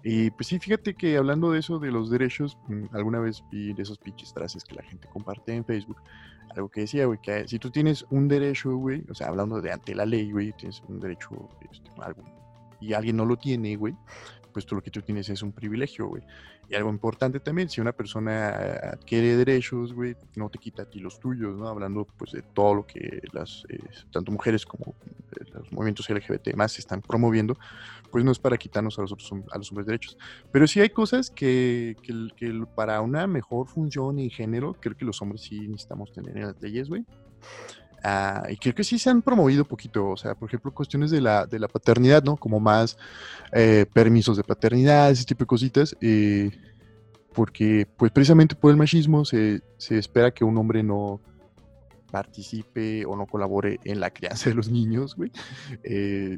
Speaker 1: Y pues sí, fíjate que hablando de eso, de los derechos, mm, alguna vez vi de esos pinches frases que la gente comparte en Facebook. Algo que decía, güey, que si tú tienes un derecho, güey, o sea, hablando de ante la ley, güey, tienes un derecho, este, algo, y alguien no lo tiene, güey, pues tú lo que tú tienes es un privilegio, güey. Y algo importante también, si una persona adquiere derechos, güey, no te quita a ti los tuyos, ¿no? Hablando pues de todo lo que las, eh, tanto mujeres como eh, los movimientos LGBT más están promoviendo, pues no es para quitarnos a los, otros, a los hombres derechos. Pero sí hay cosas que, que, que para una mejor función y género, creo que los hombres sí necesitamos tener en las leyes, güey. Ah, y creo que sí se han promovido poquito, o sea, por ejemplo, cuestiones de la, de la paternidad, ¿no? Como más eh, permisos de paternidad, ese tipo de cositas, porque pues precisamente por el machismo se, se, espera que un hombre no participe o no colabore en la crianza de los niños, güey. Eh,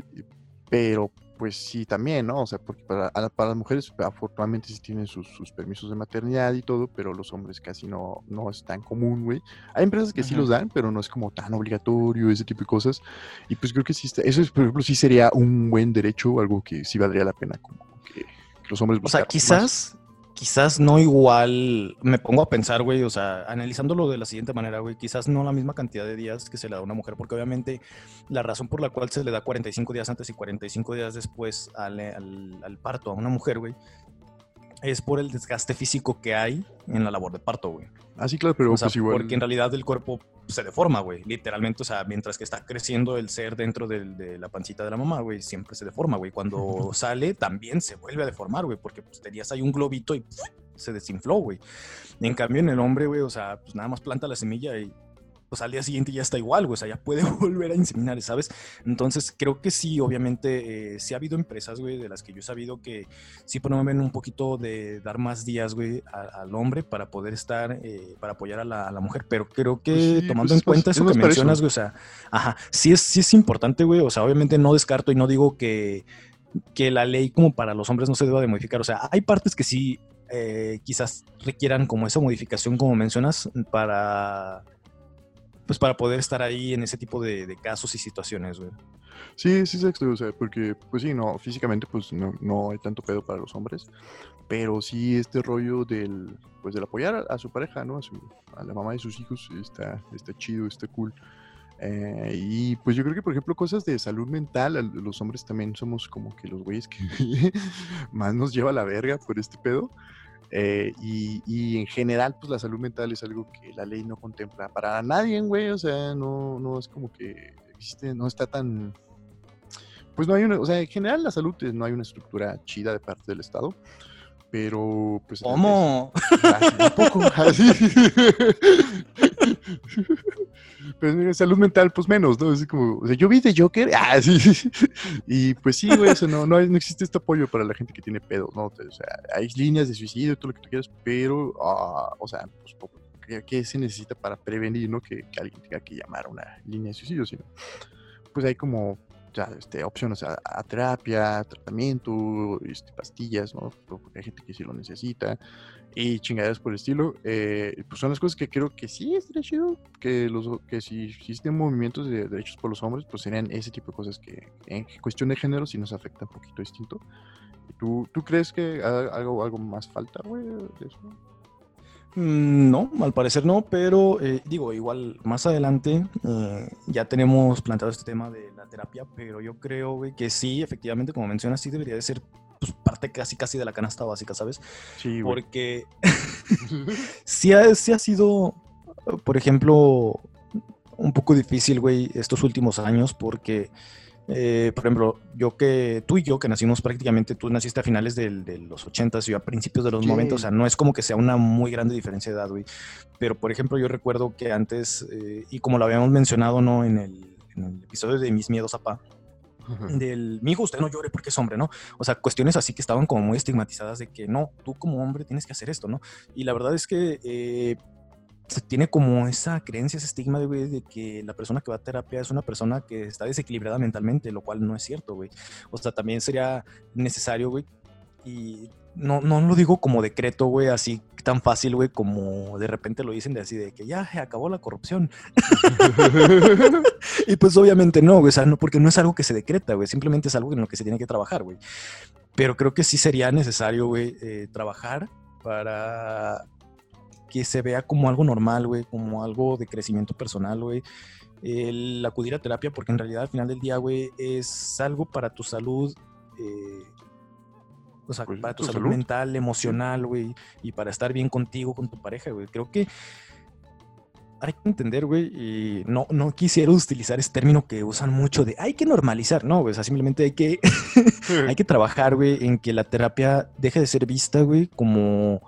Speaker 1: pero pues sí, también, ¿no? O sea, porque para, para las mujeres afortunadamente sí tienen sus, permisos de maternidad y todo, pero los hombres casi no, no es tan común, güey. Hay empresas que sí los dan, pero no es como tan obligatorio, ese tipo de cosas. Y pues creo que sí, está, eso por ejemplo, sí sería un buen derecho, algo que sí valdría la pena como que, los hombres...
Speaker 3: O sea, quizás, quizás no igual, me pongo a pensar, güey, o sea, analizándolo de la siguiente manera, güey, quizás no la misma cantidad de días que se le da a una mujer, porque obviamente la razón por la cual se le da 45 días antes y 45 días después al, al parto a una mujer, güey, es por el desgaste físico que hay en la labor de parto, güey.
Speaker 1: Ah, sí, claro, pero
Speaker 3: o sea,
Speaker 1: pues igual.
Speaker 3: Porque en realidad el cuerpo se deforma, güey. Literalmente, o sea, mientras que está creciendo el ser dentro de, de la pancita de la mamá, güey, siempre se deforma, güey. Cuando sale, también se vuelve a deformar, güey, porque pues tenías ahí un globito y se desinfló, güey. En cambio, en el hombre, güey, o sea, pues nada más planta la semilla y pues al día siguiente ya está igual, güey, o sea, ya puede volver a inseminar, ¿sabes? Entonces, creo que sí, obviamente, eh, sí ha habido empresas, güey, de las que yo he sabido que sí promueven un poquito de dar más días, güey, al hombre para poder estar, eh, para apoyar a la, mujer, pero creo que pues sí, tomando pues en cuenta eso que mencionas, güey, o sea, ajá, sí es, sí es importante, güey, o sea, obviamente no descarto y no digo que, que la ley como para los hombres no se deba de modificar, o sea, hay partes que sí eh, quizás requieran como esa modificación, como mencionas, para pues para poder estar ahí en ese tipo de, casos y situaciones, güey.
Speaker 1: Sí, sí, exacto, o sea, porque, pues sí, no, físicamente, pues no, no, hay tanto pedo para los hombres, pero sí este rollo del, pues del apoyar a, su pareja, ¿no? A, su, a, la mamá de sus hijos, está, está chido, está cool. Eh, y pues yo creo que, por ejemplo, cosas de salud mental, los hombres también somos como que los güeyes que más nos lleva a la verga por este pedo. Eh, y, en general, pues la salud mental es algo que la ley no contempla para nadie, güey. O sea, no, no es como que existe, no está tan. Pues no hay una. O sea, en general, la salud no hay una estructura chida de parte del Estado. Pero, pues.
Speaker 3: ¿Cómo?
Speaker 1: un poco. Así. Pero salud mental, pues menos, ¿no? Es como, yo vi de Joker, ah, sí, Y pues sí, güey, no, no, existe este apoyo para la gente que tiene pedo, ¿no? O sea, hay líneas de suicidio, todo lo que tú quieras, pero, ah, o sea, pues, ¿qué, se necesita para prevenir, ¿no? Que, alguien tenga que llamar a una línea de suicidio, sino, pues hay como este, opciones a, a, terapia, tratamiento, este, pastillas, ¿no? Porque hay gente que sí lo necesita y chingaderas por el estilo. Eh, pues son las cosas que creo que sí estaría chido, que, los, que si existen movimientos de derechos por los hombres, pues serían ese tipo de cosas que en cuestión de género sí nos afecta un poquito distinto. ¿Tú, ¿Tú crees que algo, algo más falta, güey, de eso?
Speaker 3: Mm, no, al parecer no, pero eh, digo, igual más adelante eh, ya tenemos planteado este tema de la terapia, pero yo creo que sí, efectivamente, como mencionas, sí debería de ser pues, parte casi casi de la canasta básica, ¿sabes?
Speaker 1: Sí,
Speaker 3: güey. Porque sí, ha, sí ha sido, por ejemplo, un poco difícil, güey, estos últimos años, porque, eh, por ejemplo, yo que, tú y yo que nacimos prácticamente, tú naciste a finales del, de los 80 y yo a principios de los sí. 90, o sea, no es como que sea una muy grande diferencia de edad, güey. Pero, por ejemplo, yo recuerdo que antes, eh, y como lo habíamos mencionado, ¿no? En el, en el episodio de Mis Miedos a Pa, del mi hijo usted no llore porque es hombre, ¿no? O sea, cuestiones así que estaban como muy estigmatizadas de que no, tú como hombre tienes que hacer esto, ¿no? Y la verdad es que eh, se tiene como esa creencia, ese estigma güey, de que la persona que va a terapia es una persona que está desequilibrada mentalmente, lo cual no es cierto, güey. O sea, también sería necesario, güey, y no, no lo digo como decreto, güey, así tan fácil, güey, como de repente lo dicen de así, de que ya se acabó la corrupción. y pues obviamente no, güey, o sea, no, porque no es algo que se decreta, güey, simplemente es algo en lo que se tiene que trabajar, güey. Pero creo que sí sería necesario, güey, eh, trabajar para que se vea como algo normal, güey, como algo de crecimiento personal, güey. El acudir a terapia, porque en realidad al final del día, güey, es algo para tu salud. Eh, o sea, pues, para tu, tu salud, salud, mental, emocional, güey, y para estar bien contigo, con tu pareja, güey. Creo que hay que entender, güey, y no, no quisiera utilizar ese término que usan mucho de hay que normalizar, no, güey, o sea, simplemente hay que, hay que trabajar, güey, en que la terapia deje de ser vista, güey, como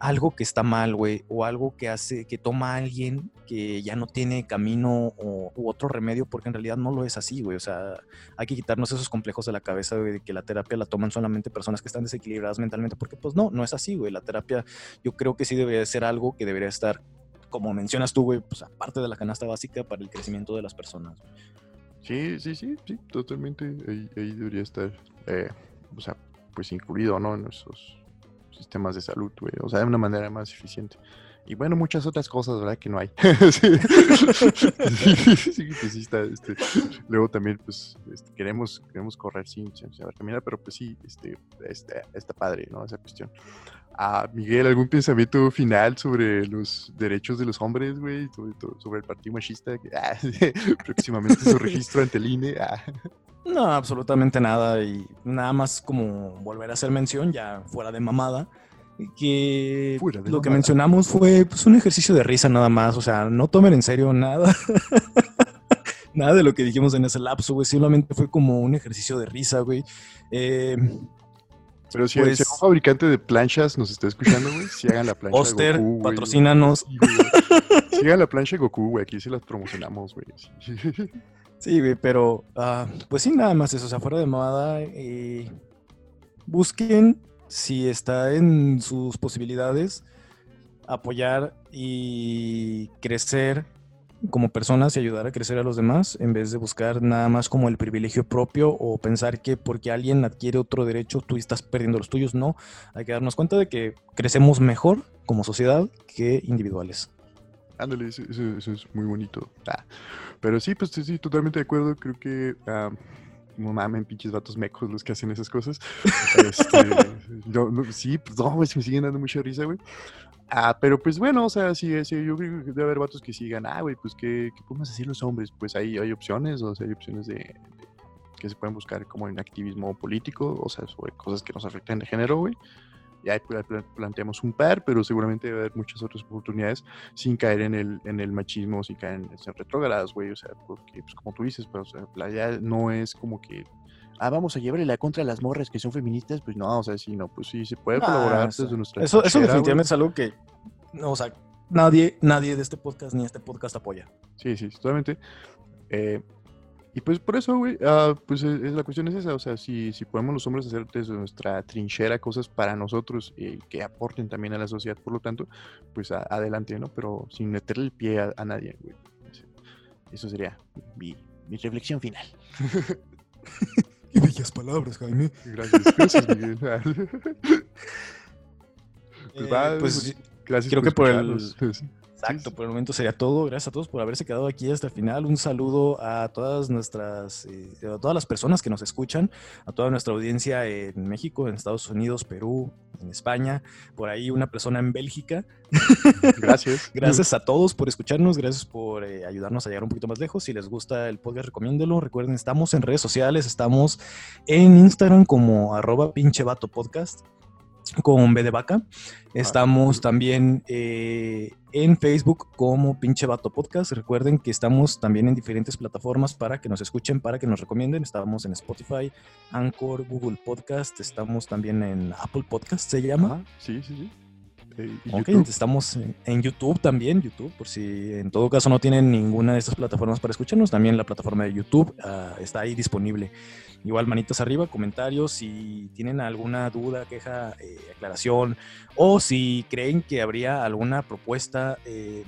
Speaker 3: algo que está mal, güey, o algo que hace, que toma alguien que ya no tiene camino o, u otro remedio, porque en realidad no lo es así, güey. O sea, hay que quitarnos esos complejos de la cabeza, güey, de que la terapia la toman solamente personas que están desequilibradas mentalmente, porque pues no, no es así, güey. La terapia yo creo que sí debería ser algo que debería estar, como mencionas tú, güey, pues aparte de la canasta básica para el crecimiento de las personas.
Speaker 1: Sí, sí, sí, sí, totalmente. Ahí, ahí debería estar, eh, o sea, pues incluido, ¿no? En esos sistemas de salud, güey. O sea, de una manera más eficiente. Y bueno, muchas otras cosas, ¿verdad? Que no hay. sí, sí, pues sí está, este, luego también, pues, este, queremos, queremos correr sin, sin pero pues sí, este, está, está padre, ¿no? Esa cuestión. Ah, Miguel, ¿algún pensamiento final sobre los derechos de los hombres, güey? Sobre, sobre el partido machista, que, ah, próximamente su registro ante el INE. Ah.
Speaker 3: No, absolutamente nada. Y nada más como volver a hacer mención, ya fuera de mamada, que lo que mencionamos fue pues, un ejercicio de risa nada más. O sea, no tomen en serio nada. nada de lo que dijimos en ese lapso, güey. Simplemente fue como un ejercicio de risa, güey. Eh,
Speaker 1: pero si, pues, si, un fabricante de planchas nos está escuchando, güey, si hagan la plancha
Speaker 3: Oster, de Goku, patrocínanos.
Speaker 1: Si hagan la plancha de Goku, güey, aquí se las promocionamos, güey.
Speaker 3: Sí, güey, pero uh, pues sí, nada más eso, o sea, fuera de moda, eh, busquen si está en sus posibilidades apoyar y crecer como personas y ayudar a crecer a los demás en vez de buscar nada más como el privilegio propio o pensar que porque alguien adquiere otro derecho tú estás perdiendo los tuyos. No, hay que darnos cuenta de que crecemos mejor como sociedad que individuales.
Speaker 1: Ándale, eso, es muy bonito. Ah. Pero sí, pues sí, totalmente de acuerdo. Creo que um, no mamen, pinches vatos mecos los que hacen esas cosas. este, no, no, sí, pues no, pues me siguen dando mucha risa, güey. Ah, pero pues bueno, o sea, sí, sí, yo creo que debe haber vatos que sigan, ah, güey, pues ¿qué, ¿qué, podemos hacer los hombres? Pues hay, hay opciones, o sea, hay opciones de, de, que se pueden buscar como en activismo político, o sea, sobre cosas que nos afectan de género, güey ya planteamos un par, pero seguramente debe haber muchas otras oportunidades sin caer en el, en el machismo, sin caer en ser retrógradas, güey, o sea, porque, pues como tú dices, sea, la idea no es como que, ah, vamos a llevarle la contra a las morras que son feministas, pues no, o sea, sí, no, pues sí, se puede ah, colaborar
Speaker 3: eso,
Speaker 1: desde nuestra...
Speaker 3: Eso, eso definitivamente wey. es algo que, no, o sea, nadie, nadie de este podcast ni este podcast apoya.
Speaker 1: Sí, sí, totalmente. Eh, y pues por eso, güey, uh, pues es, es, la cuestión es esa, o sea, si, si podemos los hombres hacer desde nuestra trinchera cosas para nosotros y que aporten también a la sociedad, por lo tanto, pues a, adelante, ¿no? Pero sin meterle el pie a, a nadie, güey. Eso sería mi, mi reflexión final.
Speaker 3: Qué bellas palabras, Jaime.
Speaker 1: Gracias, gracias, Miguel. pues,
Speaker 3: Eh,
Speaker 1: va,
Speaker 3: pues,
Speaker 1: gracias
Speaker 3: creo que por el-. Exacto, por el momento sería todo. Gracias a todos por haberse quedado aquí hasta el final. Un saludo a todas nuestras, eh, a todas las personas que nos escuchan, a toda nuestra audiencia en México, en Estados Unidos, Perú, en España, por ahí una persona en Bélgica.
Speaker 1: Gracias.
Speaker 3: Gracias a todos por escucharnos, gracias por eh, ayudarnos a llegar un poquito más lejos. Si les gusta el podcast, recomiéndelo. Recuerden, estamos en redes sociales, estamos en Instagram como arroba pinche vato podcast con B de vaca. Estamos también eh, en Facebook como pinche vato podcast. Recuerden que estamos también en diferentes plataformas para que nos escuchen, para que nos recomienden. Estamos en Spotify, Anchor, Google Podcast. Estamos también en Apple Podcast, se llama.
Speaker 1: Sí, sí, sí.
Speaker 3: Ok,
Speaker 1: YouTube.
Speaker 3: estamos en, en YouTube también, YouTube, por si en todo caso no tienen ninguna de estas plataformas para escucharnos, también la plataforma de YouTube ah, está ahí disponible. Igual manitas arriba, comentarios, si tienen alguna duda, queja, eh, aclaración, o si creen que habría alguna propuesta eh,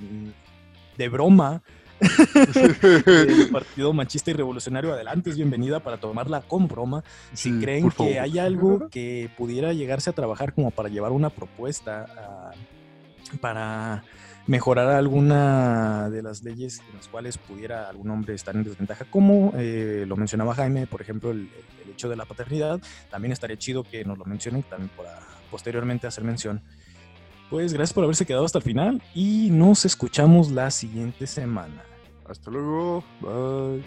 Speaker 3: de broma del partido machista y revolucionario, adelante, es bienvenida para tomarla con broma. Si
Speaker 1: Sí,
Speaker 3: creen que
Speaker 1: favor.
Speaker 3: hay algo que pudiera llegarse a trabajar como para llevar una propuesta ah, para mejorar alguna de las leyes en las cuales pudiera algún hombre estar en desventaja, como eh, lo mencionaba Jaime, por ejemplo, el, el hecho de la paternidad, también estaría chido que nos lo mencionen también para posteriormente hacer mención. Pues gracias por haberse quedado hasta el final y nos escuchamos la siguiente semana.
Speaker 1: Hasta luego. Bye.